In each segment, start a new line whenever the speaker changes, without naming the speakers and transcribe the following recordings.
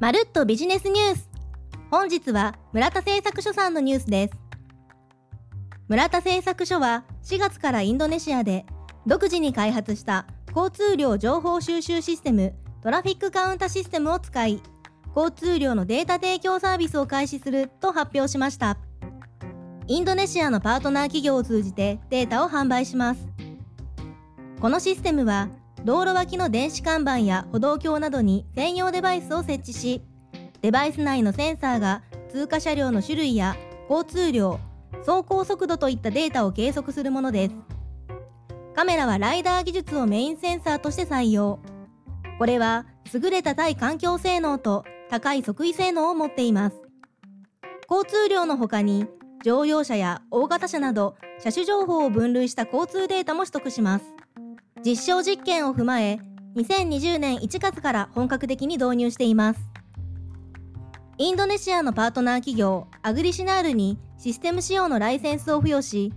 まるっとビジネスニュース。本日は村田製作所さんのニュースです。村田製作所は4月からインドネシアで独自に開発した交通量情報収集システムトラフィックカウンタシステムを使い交通量のデータ提供サービスを開始すると発表しました。インドネシアのパートナー企業を通じてデータを販売します。このシステムは道路脇の電子看板や歩道橋などに専用デバイスを設置し、デバイス内のセンサーが通過車両の種類や交通量、走行速度といったデータを計測するものです。カメラはライダー技術をメインセンサーとして採用。これは優れた対環境性能と高い測位性能を持っています。交通量の他に乗用車や大型車など車種情報を分類した交通データも取得します。実証実験を踏まえ、2020年1月から本格的に導入しています。インドネシアのパートナー企業アグリシナールにシステム使用のライセンスを付与し、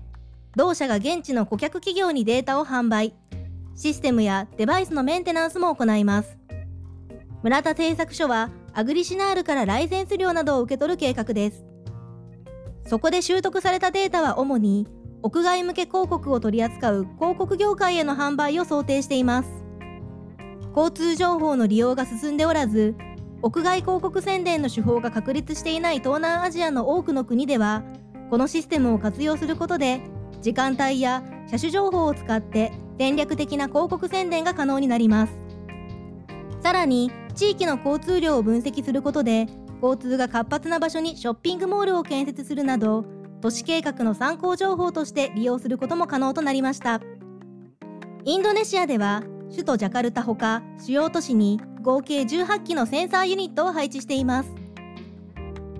同社が現地の顧客企業にデータを販売、システムやデバイスのメンテナンスも行います。村田製作所はアグリシナールからライセンス料などを受け取る計画です。そこで習得されたデータは主に屋外向け広告を取り扱う広告業界への販売を想定しています。交通情報の利用が進んでおらず、屋外広告宣伝の手法が確立していない東南アジアの多くの国では、このシステムを活用することで、時間帯や車種情報を使って戦略的な広告宣伝が可能になります。さらに、地域の交通量を分析することで、交通が活発な場所にショッピングモールを建設するなど、都市計画の参考情報として利用することも可能となりました。インドネシアでは首都ジャカルタほか主要都市に合計18機のセンサーユニットを配置しています。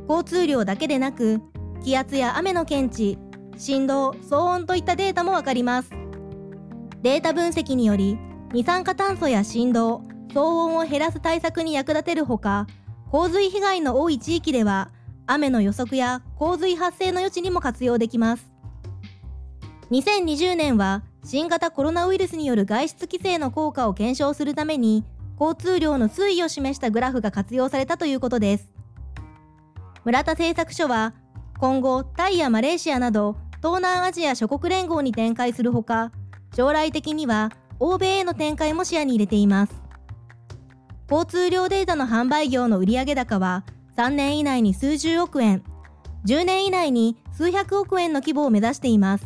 交通量だけでなく気圧や雨の検知振動騒音といったデータもわかります。データ分析により二酸化炭素や振動騒音を減らす対策に役立てるほか洪水被害の多い地域では雨の予測や洪水発生の余地にも活用できます。2020年は新型コロナウイルスによる外出規制の効果を検証するために交通量の推移を示したグラフが活用されたということです。村田製作所は今後タイやマレーシアなど東南アジア諸国連合に展開するほか将来的には欧米への展開も視野に入れています。交通量データの販売業の売上高は3年以内に数十億円、10年以内に数百億円の規模を目指しています。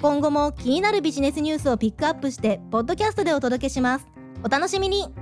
今後も気になるビジネスニュースをピックアップして、ポッドキャストでお届けします。お楽しみに